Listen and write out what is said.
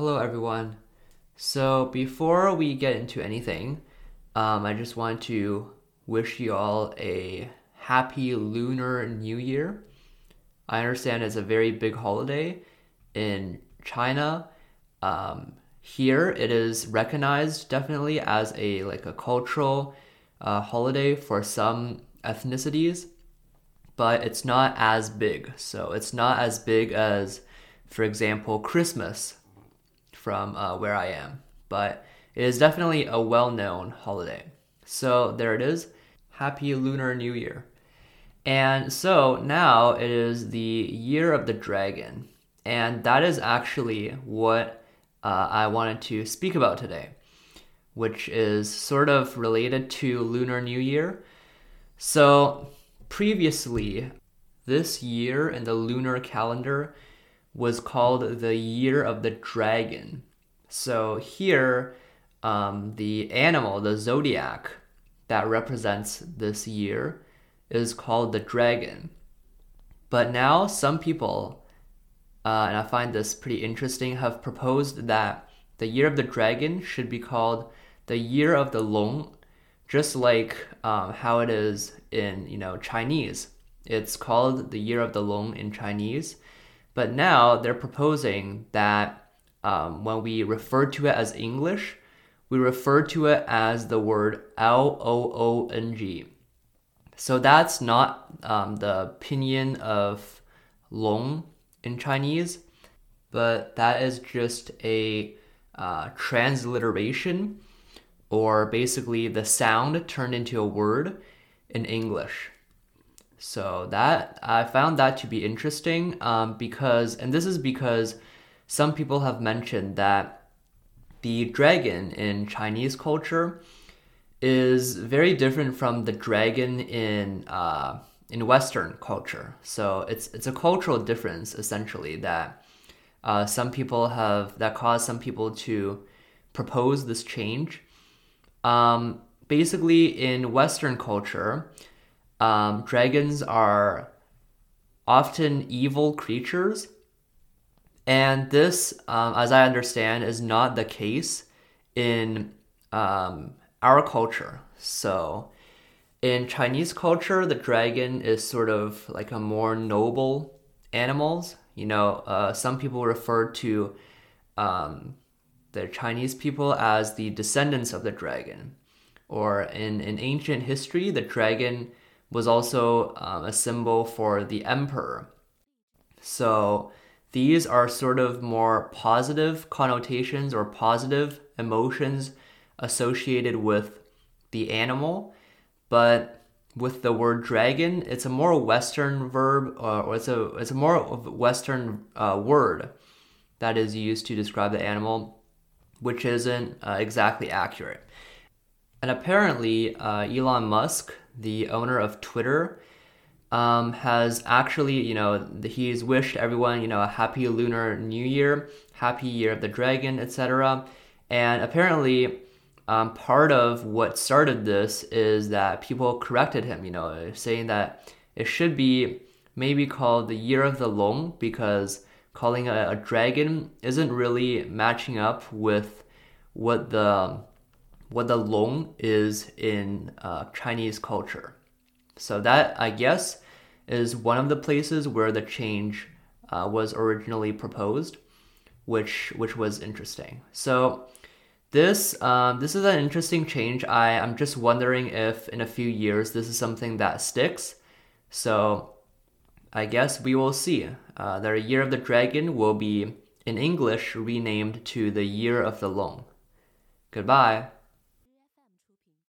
Hello, everyone. So, before we get into anything, um, I just want to wish you all a happy Lunar New Year. I understand it's a very big holiday in China. Um, here, it is recognized definitely as a like a cultural uh, holiday for some ethnicities, but it's not as big. So it's not as big as, for example, Christmas from uh, where I am, but it is definitely a well known holiday. So there it is. Happy Lunar New Year. And so now it is the Year of the Dragon. And that is actually what uh, I wanted to speak about today, which is sort of related to Lunar New Year. So previously, this year in the lunar calendar was called the Year of the Dragon. So here, um, the animal, the zodiac that represents this year, is called the dragon. But now some people, uh, and I find this pretty interesting, have proposed that the Year of the Dragon should be called the Year of the Loong, just like um, how it is in you know Chinese. It's called the Year of the Long in Chinese but now they're proposing that um, when we refer to it as English, we refer to it as the word L O O N G. So that's not um, the pinyin of long in Chinese, but that is just a uh, transliteration or basically the sound turned into a word in English. So that I found that to be interesting um, because, and this is because some people have mentioned that the dragon in Chinese culture is very different from the dragon in uh, in Western culture. So it's it's a cultural difference essentially that uh, some people have that caused some people to propose this change. Um, basically, in Western culture um, dragons are often evil creatures. And this, um, as I understand, is not the case in um, our culture. So, in Chinese culture, the dragon is sort of like a more noble animals. You know, uh, some people refer to um, the Chinese people as the descendants of the dragon. Or in, in ancient history, the dragon was also um, a symbol for the emperor. So these are sort of more positive connotations or positive emotions associated with the animal, but with the word dragon, it's a more Western verb uh, or it's a it's a more Western uh, word that is used to describe the animal, which isn't uh, exactly accurate. And apparently, uh, Elon Musk the owner of Twitter, um, has actually, you know, he's wished everyone, you know, a happy Lunar New Year, happy Year of the Dragon, etc. And apparently, um, part of what started this is that people corrected him, you know, saying that it should be maybe called the Year of the Loong because calling a, a dragon isn't really matching up with what the what the loong is in uh, Chinese culture. So that I guess is one of the places where the change uh, was originally proposed, which which was interesting. So this um, this is an interesting change. I I'm just wondering if in a few years this is something that sticks. So I guess we will see. Uh, the Year of the Dragon will be in English renamed to the Year of the Loong. Goodbye.